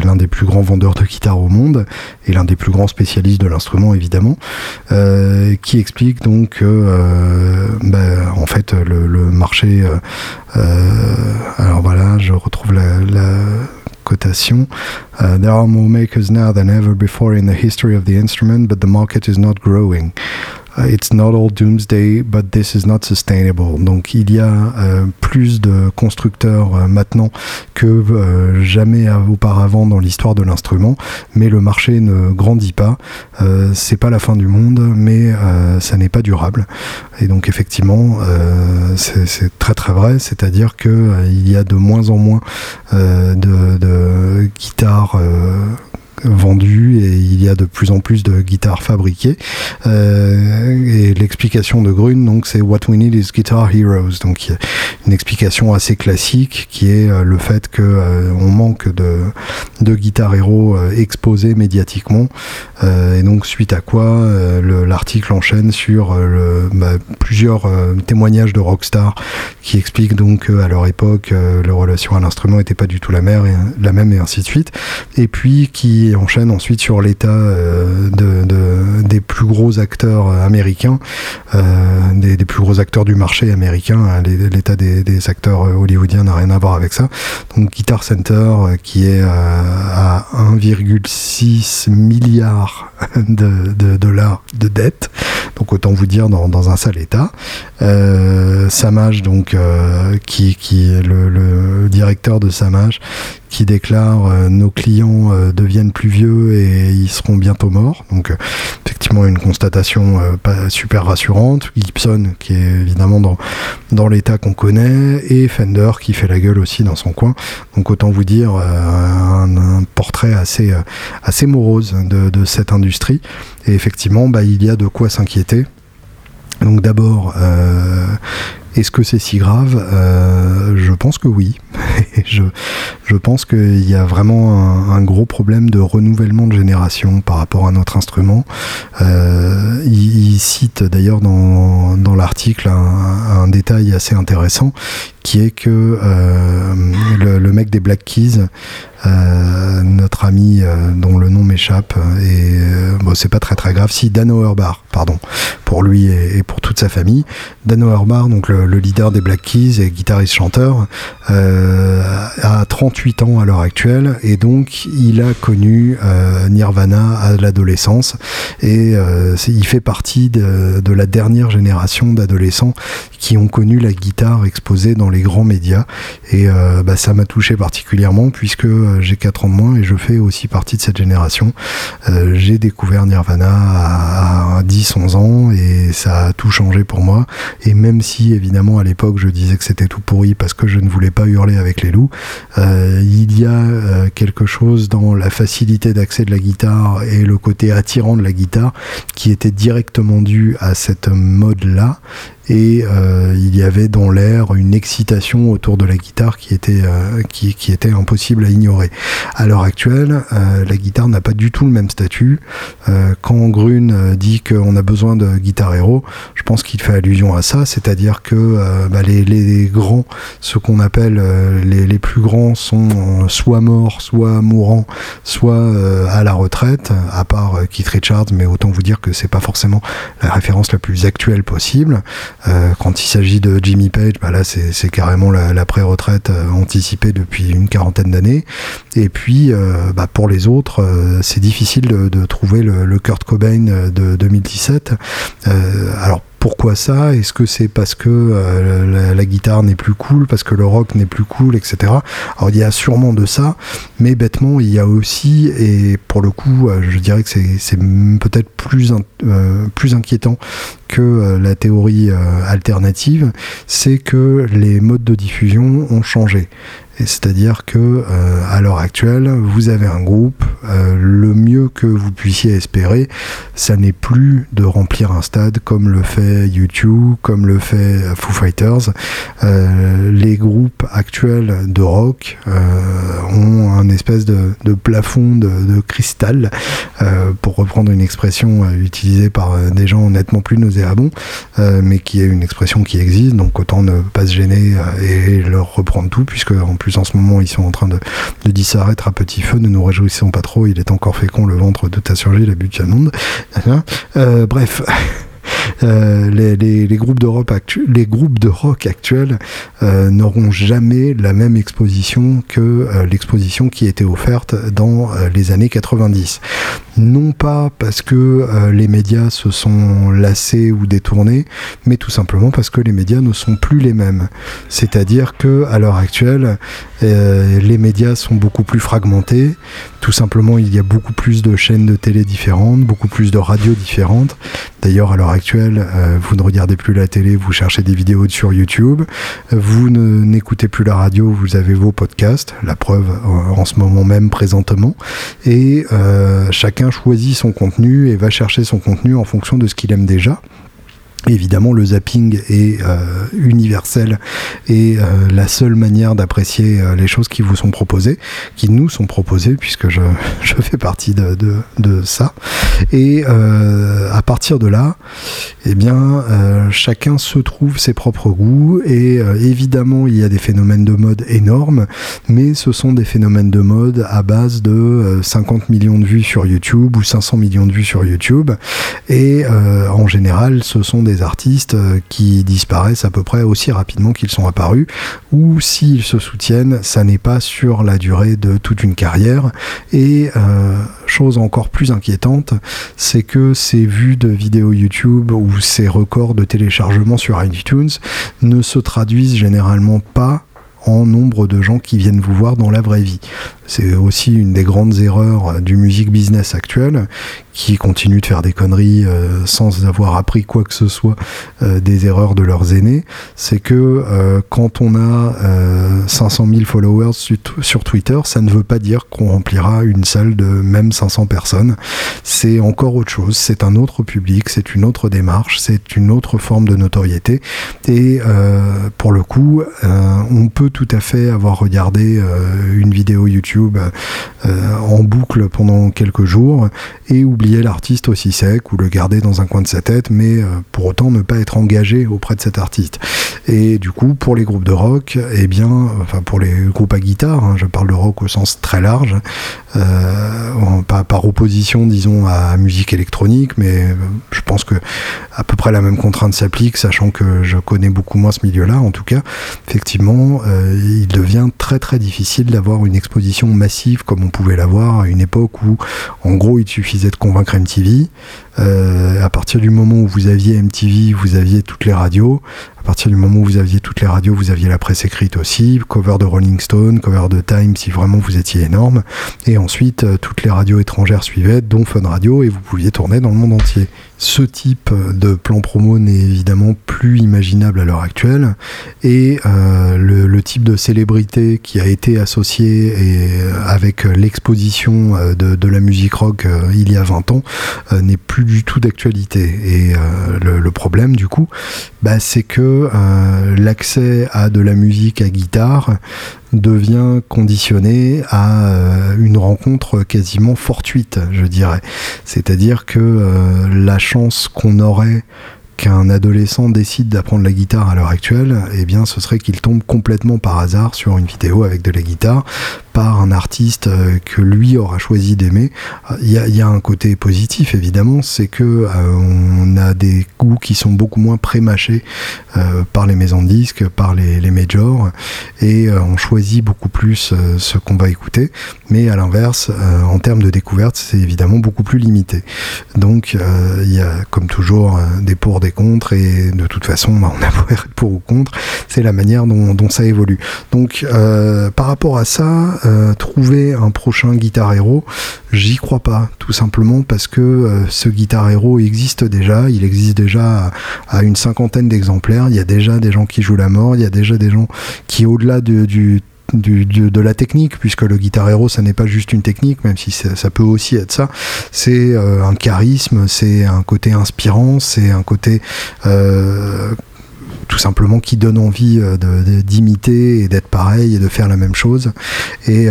S1: l'un des plus grands vendeurs de guitares au monde, et l'un des plus grands spécialistes de l'instrument, évidemment, qui explique donc bah, en fait, le, le marché, alors voilà, je retrouve la. Uh, there are more makers now than ever before in the history of the instrument, but the market is not growing. It's not all doomsday, but this is not sustainable. Donc il y a plus de constructeurs maintenant que jamais auparavant dans l'histoire de l'instrument, mais le marché ne grandit pas. c'est pas la fin du monde, mais ça n'est pas durable. Et donc effectivement, c'est très très vrai, c'est-à-dire que il y a de moins en moins de, de guitares vendues et il y a de plus en plus de guitares fabriquées. Euh, et l'explication de Grune, donc, c'est What we need is guitar heroes. Donc, une explication assez classique qui est euh, le fait que euh, on manque de, de guitares héros exposés médiatiquement. et donc, suite à quoi, l'article enchaîne sur bah, plusieurs témoignages de rockstars qui expliquent donc qu'à leur époque, leur relation à l'instrument n'était pas du tout la, mer la même et ainsi de suite. Et puis, qui enchaîne ensuite sur l'état euh, de, des plus gros acteurs américains, euh, des, plus gros acteurs du marché américain. Hein, l'état des, acteurs hollywoodiens n'a rien à voir avec ça. Donc Guitar Center euh, qui est à 1,6 milliard de, dollars de dette. Donc autant vous dire dans, un sale état. Samaj donc qui, est le, le directeur de Samaj qui déclare euh, nos clients euh, deviennent plus vieux et ils seront bientôt morts. Donc euh, effectivement une constatation pas super rassurante. Gibson qui est évidemment dans, dans l'état qu'on connaît et Fender qui fait la gueule aussi dans son coin. Donc autant vous dire un, portrait assez, assez morose de, cette industrie. Et effectivement bah, il y a de quoi s'inquiéter. Donc d'abord, est-ce que c'est si grave? Euh, Je pense que oui. Je, pense qu'il y a vraiment un, gros problème de renouvellement de génération par rapport à notre instrument. Euh, il, cite d'ailleurs dans, l'article un, détail assez intéressant qui est que euh, le, mec des Black Keys, euh, notre ami euh, dont le nom m'échappe, et bon, c'est pas très très grave, si Dan Auerbach, pardon, pour lui et, pour toute sa famille. Dan Auerbach, donc le, leader des Black Keys et guitariste chanteur, a 38 ans à l'heure actuelle et donc il a connu Nirvana à l'adolescence et il fait partie de, de la dernière génération d'adolescents qui ont connu la guitare exposée dans les grands médias. Et euh, bah, ça m'a touché particulièrement puisque euh, j'ai 4 ans de moins et je fais aussi partie de cette génération. Euh, j'ai découvert Nirvana à, 10-11 ans et ça a tout changé pour moi. Et même si évidemment à l'époque je disais que c'était tout pourri parce que je ne voulais pas hurler avec les loups, il y a quelque chose dans la facilité d'accès de la guitare et le côté attirant de la guitare qui était directement dû à cette mode-là et euh, il y avait dans l'air une excitation autour de la guitare qui était, euh, qui, était impossible à ignorer. À l'heure actuelle, euh, la guitare n'a pas du tout le même statut. quand Grune dit qu'on a besoin de guitare héros, je pense qu'il fait allusion à ça, c'est-à-dire que bah, les, grands, ce qu'on appelle les, les, plus grands, sont soit morts, soit mourants, soit à la retraite, à part Keith Richards, mais autant vous dire que c'est pas forcément la référence la plus actuelle possible. Euh, quand il s'agit de Jimmy Page, bah là c'est carrément la, pré-retraite euh, anticipée depuis une quarantaine d'années. Et puis euh, bah, pour les autres, c'est difficile de, trouver le, le, Kurt Cobain de 2017. alors pourquoi ça Est-ce que c'est parce que euh, la, guitare n'est plus cool, parce que le rock n'est plus cool, etc. Alors il y a sûrement de ça, mais bêtement il y a aussi, et pour le coup euh, je dirais que c'est peut-être euh, plus inquiétant que la théorie alternative, c'est que les modes de diffusion ont changé c'est-à-dire que euh, à l'heure actuelle, vous avez un groupe, euh, le mieux que vous puissiez espérer, ça n'est plus de remplir un stade comme le fait YouTube, comme le fait Foo Fighters. Euh, les groupes actuels de rock ont un espèce de, plafond de, de cristal, pour reprendre une expression utilisée par des gens nettement plus nauséabonds, mais qui est une expression qui existe, donc autant ne pas se gêner et leur reprendre tout, puisque en plus en ce moment ils sont en train de, disparaître à petit feu, ne nous réjouissons pas trop, il est encore fécond le ventre de ta surgie, la butte monde. Euh, bref. les, groupes de rock les groupes de rock actuels n'auront jamais la même exposition que l'exposition qui était offerte dans les années 90 non pas parce que euh, les médias se sont lassés ou détournés, mais tout simplement parce que les médias ne sont plus les mêmes. C'est-à-dire que à l'heure actuelle, euh, les médias sont beaucoup plus fragmentés. Tout simplement, il y a beaucoup plus de chaînes de télé différentes, beaucoup plus de radios différentes. D'ailleurs, à l'heure euh, vous ne regardez plus la télé, vous cherchez des vidéos sur YouTube. Vous n'écoutez plus la radio, vous avez vos podcasts. La preuve en ce moment même, présentement. Et chacun choisit son contenu et va chercher son contenu en fonction de ce qu'il aime déjà. Évidemment, le zapping est euh, universel et euh, la seule manière d'apprécier euh, les choses qui vous sont proposées, qui nous sont proposées, puisque je, je fais partie de, de, ça. Et à partir de là, eh bien, chacun se trouve ses propres goûts et évidemment, il y a des phénomènes de mode énormes, mais ce sont des phénomènes de mode à base de 50 millions de vues sur YouTube ou 500 millions de vues sur YouTube. Et en général, ce sont des artistes euh, qui disparaissent à peu près aussi rapidement qu'ils sont apparus, ou s'ils se soutiennent, ça n'est pas sur la durée de toute une carrière. Et euh, chose encore plus inquiétante, c'est que ces vues de vidéos YouTube ou ces records de téléchargement sur iTunes ne se traduisent généralement pas en nombre de gens qui viennent vous voir dans la vraie vie. C'est aussi une des grandes erreurs du music business actuel, qui continue de faire des conneries euh, sans avoir appris quoi que ce soit euh, des erreurs de leurs aînés. C'est que euh, quand on a 500 000 followers sur, Twitter, ça ne veut pas dire qu'on remplira une salle de même 500 personnes. C'est encore autre chose. C'est un autre public, c'est une autre démarche, c'est une autre forme de notoriété. Et pour le coup, on peut tout à fait avoir regardé une vidéo Euh, en boucle pendant quelques jours et oublier l'artiste aussi sec ou le garder dans un coin de sa tête, mais euh, pour autant ne pas être engagé auprès de cet artiste. Et du coup, pour les groupes de rock, et eh bien, enfin pour les groupes à guitare, hein, je parle de rock au sens très large, euh, par opposition, disons, à musique électronique, mais je pense que à peu près la même contrainte s'applique, sachant que je connais beaucoup moins ce milieu-là. En tout cas, effectivement, il devient très très difficile d'avoir une exposition massive comme on pouvait l'avoir à une époque où, en gros, il suffisait de convaincre MTV. Euh, à partir du moment où vous aviez MTV, vous aviez toutes les radios. À partir du moment où vous aviez toutes les radios, vous aviez la presse écrite aussi, cover de Rolling Stone, cover de Time si vraiment vous étiez énorme. Et ensuite, euh, toutes les radios étrangères suivaient, dont Fun Radio, et vous pouviez tourner dans le monde entier. Ce type de plan promo n'est évidemment plus imaginable à l'heure actuelle. Et euh, le, type de célébrité qui a été associé et, avec l'exposition de, de, la musique rock il y a 20 ans n'est plus du tout d'actualité. Et le, problème, du coup, bah, c'est que euh, l'accès à de la musique à guitare devient conditionné à euh, une rencontre quasiment fortuite, je dirais. C'est-à-dire que euh, la chance qu'on aurait qu'un adolescent décide d'apprendre la guitare à l'heure actuelle, eh bien, ce serait qu'il tombe complètement par hasard sur une vidéo avec de la guitare un artiste euh, que lui aura choisi d'aimer. Il y, a, un côté positif évidemment, c'est que euh, on a des goûts qui sont beaucoup moins prémâchés euh, par les maisons de disques, par les, majors, et on choisit beaucoup plus ce qu'on va écouter. Mais à l'inverse, en termes de découverte, c'est évidemment beaucoup plus limité. Donc il y a comme toujours des pour, des contre, et de toute façon, bah, on a pour ou contre, c'est la manière dont, ça évolue. Donc par rapport à ça, euh, trouver un prochain Guitar Hero, j'y crois pas, tout simplement parce que euh, ce Guitar Hero existe déjà, il existe déjà à, une cinquantaine d'exemplaires, il y a déjà des gens qui jouent la mort, il y a déjà des gens qui, au-delà de, de la technique, puisque le Guitar Hero, ça n'est pas juste une technique, même si ça, peut aussi être ça. C'est euh, un charisme, c'est un côté inspirant, c'est un côté tout simplement qui donnent envie d'imiter et d'être pareil et de faire la même chose. Et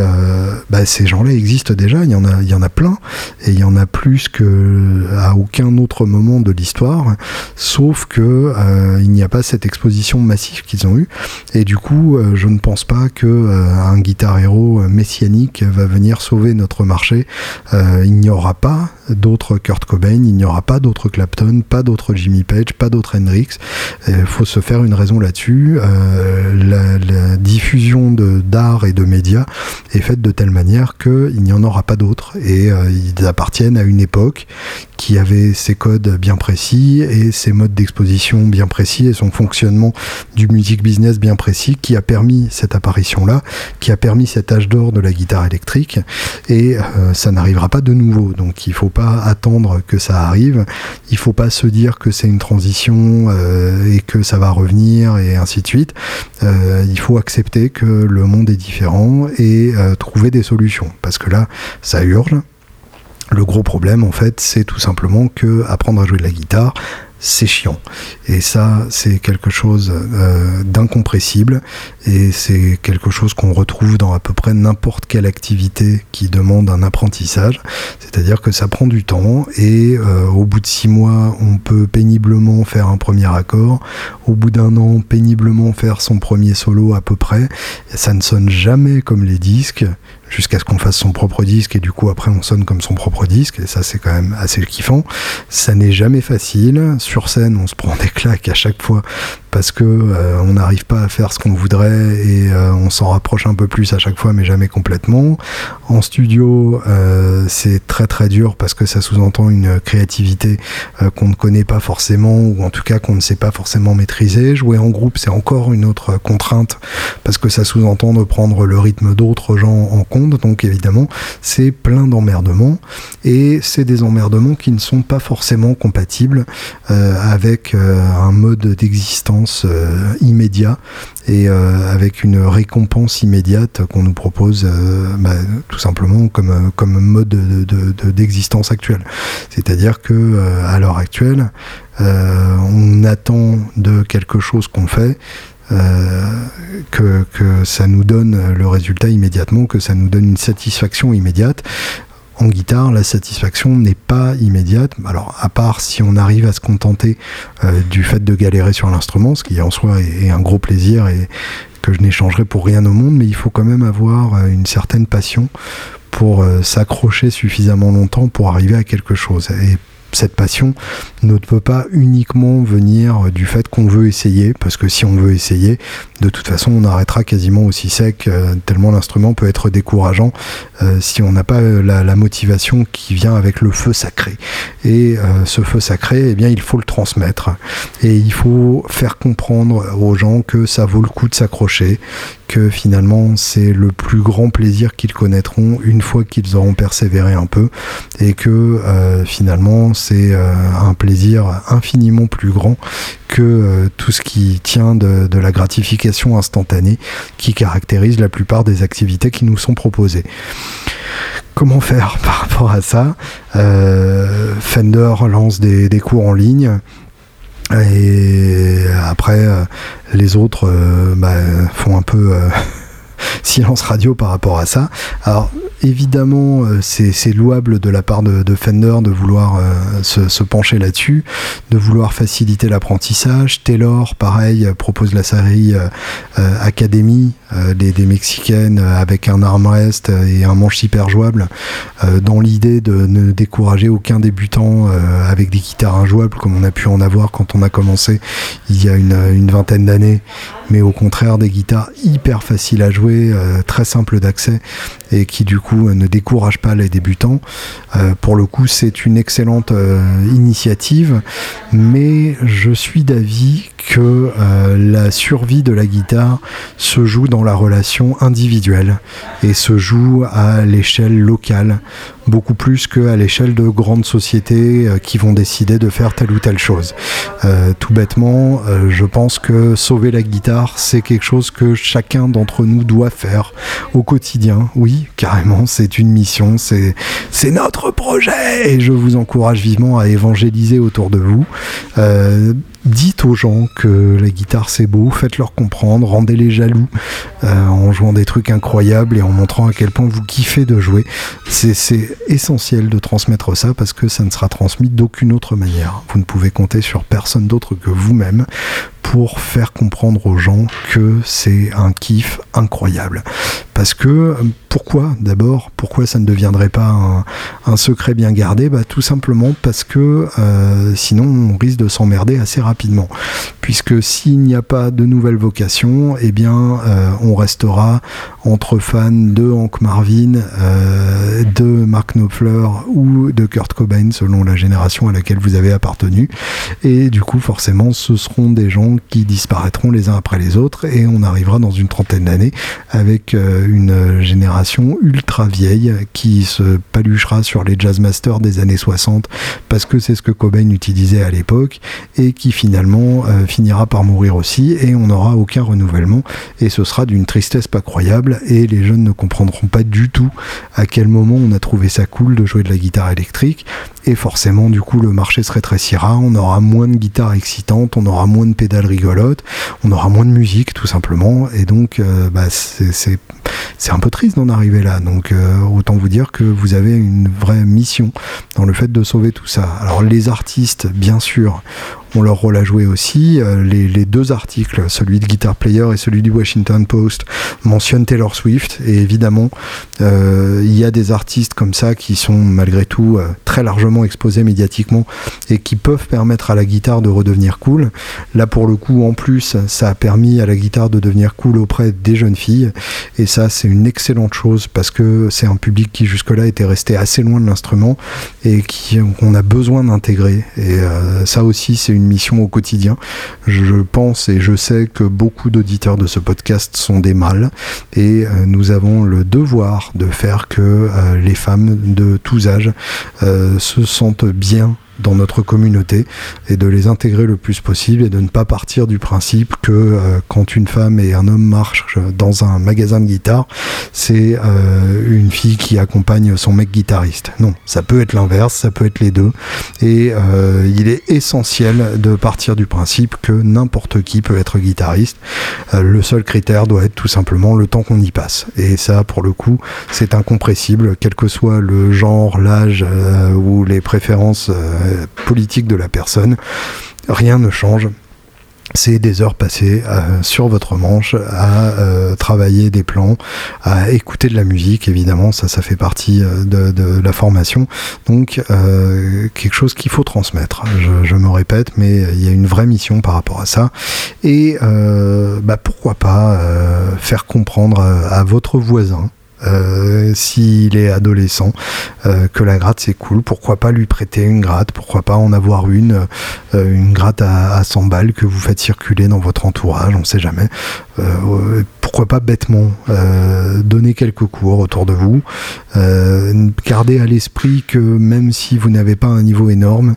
S1: bah, ces gens-là existent déjà, il y en a, il y en a plein, et il y en a plus que à aucun autre moment de l'histoire, sauf que il n'y a pas cette exposition massive qu'ils ont eue. Et du coup, je ne pense pas que un guitar héros messianique va venir sauver notre marché. il n'y aura pas d'autres Kurt Cobain, il n'y aura pas d'autres Clapton, pas d'autres Jimmy Page, pas d'autres Hendrix. Il faut se faire une raison là-dessus. Euh, la, diffusion d'art et de médias est faite de telle manière qu'il n'y en aura pas d'autres et euh, ils appartiennent à une époque qui avait ses codes bien précis et ses modes d'exposition bien précis et son fonctionnement du music business bien précis qui a permis cette apparition-là, qui a permis cet âge d'or de la guitare électrique et euh, ça n'arrivera pas de nouveau. Donc il faut pas attendre que ça arrive, il faut pas se dire que c'est une transition et que ça va revenir et ainsi de suite. Euh, il faut accepter que le monde est différent et trouver des solutions parce que là ça urge le gros problème, en fait, c'est tout simplement que apprendre à jouer de la guitare, c'est chiant. Et ça, c'est quelque chose euh, d'incompressible et c'est quelque chose qu'on retrouve dans à peu près n'importe quelle activité qui demande un apprentissage. C'est-à-dire que ça prend du temps et euh, au bout de six mois, on peut péniblement faire un premier accord. Au bout d'un an, péniblement faire son premier solo à peu près. Et ça ne sonne jamais comme les disques jusqu'à ce qu'on fasse son propre disque et du coup après on sonne comme son propre disque et ça c'est quand même assez kiffant. Ça n'est jamais facile. Sur scène on se prend des claques à chaque fois parce que euh, on n'arrive pas à faire ce qu'on voudrait et euh, on s'en rapproche un peu plus à chaque fois mais jamais complètement. En studio euh, c'est très très dur parce que ça sous-entend une créativité qu'on ne connaît pas forcément ou en tout cas qu'on ne sait pas forcément maîtriser. Jouer en groupe c'est encore une autre contrainte parce que ça sous-entend de prendre le rythme d'autres gens en compte donc évidemment c'est plein d'emmerdements et c'est des emmerdements qui ne sont pas forcément compatibles avec un mode d'existence euh, immédiat et euh, avec une récompense immédiate qu'on nous propose euh, bah, tout simplement comme, comme mode d'existence de. C'est-à-dire que à l'heure actuelle, on attend de quelque chose qu'on fait que, que, ça nous donne le résultat immédiatement, que ça nous donne une satisfaction immédiate en guitare, la satisfaction n'est pas immédiate. Alors, à part si on arrive à se contenter euh, du fait de galérer sur l'instrument, ce qui en soi est, un gros plaisir et que je n'échangerai pour rien au monde, mais il faut quand même avoir euh, une certaine passion pour euh, s'accrocher suffisamment longtemps pour arriver à quelque chose. Et cette passion ne peut pas uniquement venir du fait qu'on veut essayer, parce que si on veut essayer, de toute façon on arrêtera quasiment aussi sec, euh, tellement l'instrument peut être décourageant euh, si on n'a pas euh, la, motivation qui vient avec le feu sacré. Et ce feu sacré, eh bien il faut le transmettre. Et il faut faire comprendre aux gens que ça vaut le coup de s'accrocher, que finalement c'est le plus grand plaisir qu'ils connaîtront une fois qu'ils auront persévéré un peu, et que finalement c'est un plaisir infiniment plus grand que euh, tout ce qui tient de, la gratification instantanée qui caractérise la plupart des activités qui nous sont proposées. Comment faire par rapport à ça? Euh, Fender lance des, cours en ligne. Et après, les autres bah, font un peu silence radio par rapport à ça. Alors évidemment, euh, c'est louable de la part de, Fender de vouloir euh, se, pencher là-dessus, de vouloir faciliter l'apprentissage. Taylor, pareil, propose la série euh, Academy des, Mexicaines avec un armrest et un manche hyper jouable, dans l'idée de ne décourager aucun débutant avec des guitares injouables comme on a pu en avoir quand on a commencé il y a une vingtaine d'années, mais au contraire des guitares hyper faciles à jouer, très simples d'accès et qui du coup ne décourage pas les débutants. Euh, pour le coup, c'est une excellente euh, initiative, mais je suis d'avis que euh, la survie de la guitare se joue dans la relation individuelle et se joue à l'échelle locale, beaucoup plus qu'à l'échelle de grandes sociétés qui vont décider de faire telle ou telle chose. tout bêtement, je pense que sauver la guitare, c'est quelque chose que chacun d'entre nous doit faire au quotidien. Oui, carrément, c'est une mission, c'est notre projet et je vous encourage vivement à évangéliser autour de vous. Euh, dites aux gens que la guitare c'est beau, faites-leur comprendre, rendez-les jaloux euh, en jouant des trucs incroyables et en montrant à quel point vous kiffez de jouer. C'est essentiel de transmettre ça parce que ça ne sera transmis d'aucune autre manière. Vous ne pouvez compter sur personne d'autre que vous-même pour faire comprendre aux gens que c'est un kiff incroyable. Parce que pourquoi d'abord? Pourquoi ça ne deviendrait pas un, secret bien gardé? Bah, Tout simplement parce que euh, sinon on risque de s'emmerder assez rapidement. Puisque s'il n'y a pas de nouvelles vocations, eh bien euh, on restera entre fans de Hank Marvin, euh, de Mark Knopfler ou de Kurt Cobain selon la génération à laquelle vous avez appartenu. Et du coup forcément ce seront des gens qui disparaîtront les uns après les autres. Et on arrivera dans une trentaine d'années avec une génération ultra vieille qui se paluchera sur les jazz masters des années 60 parce que c'est ce que Cobain utilisait à l'époque et qui finalement euh, finira par mourir aussi. Et on n'aura aucun renouvellement. Et ce sera d'une tristesse pas croyable et les jeunes ne comprendront pas du tout à quel moment on a trouvé ça cool de jouer de la guitare électrique et forcément du coup le marché se rétrécira, on aura moins de guitares excitantes, on aura moins de pédales rigolotes, on aura moins de musique tout simplement et donc euh, bah, c'est un peu triste d'en arriver là. Donc euh, autant vous dire que vous avez une vraie mission dans le fait de sauver tout ça. Alors les artistes, bien sûr, ont leur rôle à jouer aussi. Euh, les, deux articles, celui de Guitar Player et celui du Washington Post, mentionnent Taylor Swift. Et évidemment, euh, il y a des artistes comme ça qui sont malgré tout très largement exposés médiatiquement et qui peuvent permettre à la guitare de redevenir cool. Là, pour le coup, en plus, ça a permis à la guitare de devenir cool auprès des jeunes filles. Et ça, c'est une excellente chose parce que c'est un public qui jusque-là était resté assez loin de l'instrument et qu'on a besoin d'intégrer. Et euh, ça aussi, c'est mission au quotidien. Je pense et je sais que beaucoup d'auditeurs de ce podcast sont des mâles et euh, nous avons le devoir de faire que euh, les femmes de tous âges se sentent bien dans notre communauté et de les intégrer le plus possible et de ne pas partir du principe que euh, quand une femme et un homme marchent dans un magasin de guitare, c'est euh, une fille qui accompagne son mec guitariste. Non, ça peut être l'inverse, ça peut être les deux. Et euh, il est essentiel de partir du principe que n'importe qui peut être guitariste. le seul critère doit être tout simplement le temps qu'on y passe. Et ça, pour le coup, c'est incompressible, quel que soit le genre, l'âge ou les préférences politique de la personne. Rien ne change c'est des heures passées euh, sur votre manche à euh, travailler des plans, à écouter de la musique, évidemment, ça, fait partie euh, de, la formation. Donc, quelque chose qu'il faut transmettre. Je, me répète, mais il y a une vraie mission par rapport à ça. Et bah, pourquoi pas faire comprendre à votre voisin euh, s'il est adolescent, euh, que la gratte c'est cool, pourquoi pas lui prêter une gratte, pourquoi pas en avoir une, euh, une gratte à, à 100 balles que vous faites circuler dans votre entourage, on sait jamais. Pourquoi pas bêtement donner quelques cours autour de vous, gardez à l'esprit que même si vous n'avez pas un niveau énorme,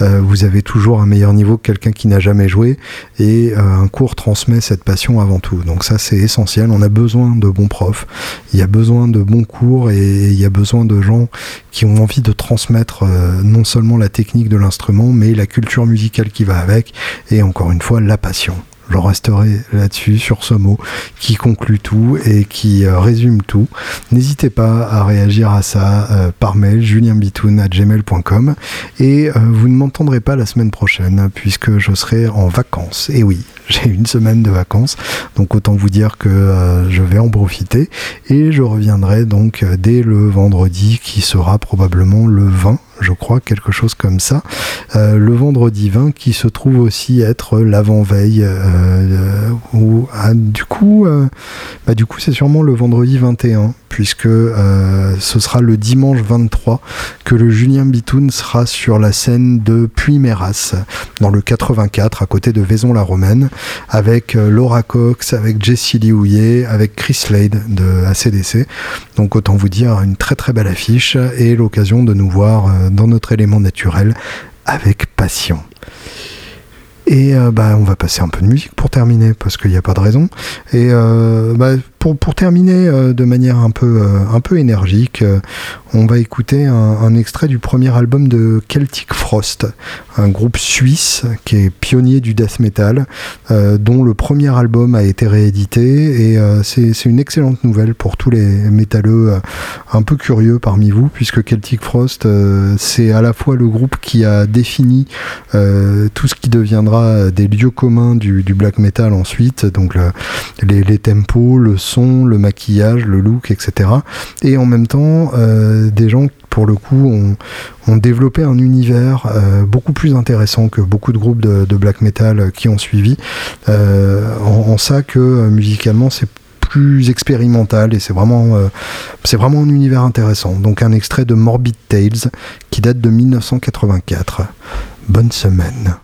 S1: vous avez toujours un meilleur niveau que quelqu'un qui n'a jamais joué et un cours transmet cette passion avant tout. Donc ça c'est essentiel, on a besoin de bons profs, il y a besoin de bons cours et il y a besoin de gens qui ont envie de transmettre euh, non seulement la technique de l'instrument, mais la culture musicale qui va avec et encore une fois la passion. Je resterai là-dessus, sur ce mot qui conclut tout et qui euh, résume tout. N'hésitez pas à réagir à ça euh, par mail, julienbitoun.gmail.com et euh, vous ne m'entendrez pas la semaine prochaine puisque je serai en vacances. Et oui, j'ai une semaine de vacances, donc autant vous dire que je vais en profiter et je reviendrai donc dès le vendredi qui sera probablement le 20 je crois, quelque chose comme ça. Euh, le vendredi 20 qui se trouve aussi être l'avant-veille. Euh, euh, ah, du coup, bah, du coup c'est sûrement le vendredi 21 puisque euh, ce sera le dimanche 23 que le Julien Bitoun sera sur la scène de Puy-Méras, dans le 84, à côté de Vaison-la-Romaine, avec euh, Laura Cox, avec Jessie Liouillet, avec Chris Slade de ACDC. Donc autant vous dire une très très belle affiche et l'occasion de nous voir euh, dans notre élément naturel avec passion. Et bah, on va passer un peu de musique pour terminer, parce qu'il n'y a pas de raison. Et bah, pour, terminer de manière un peu, un peu énergique, on va écouter un, extrait du premier album de Celtic Frost, un groupe suisse qui est pionnier du death metal, euh, dont le premier album a été réédité. Et euh, c'est une excellente nouvelle pour tous les métalleux euh, un peu curieux parmi vous, puisque Celtic Frost, c'est à la fois le groupe qui a défini tout ce qui deviendra des lieux communs du, black metal ensuite, donc les, les, tempos, le son, le maquillage, le look, etc. Et en même temps, des gens pour le coup ont, développé un univers euh, beaucoup plus intéressant que beaucoup de groupes de, black metal qui ont suivi. Euh, en, ça que euh, musicalement c'est plus expérimental et c'est vraiment c'est vraiment un univers intéressant. Donc un extrait de Morbid Tales qui date de 1984 bonne semaine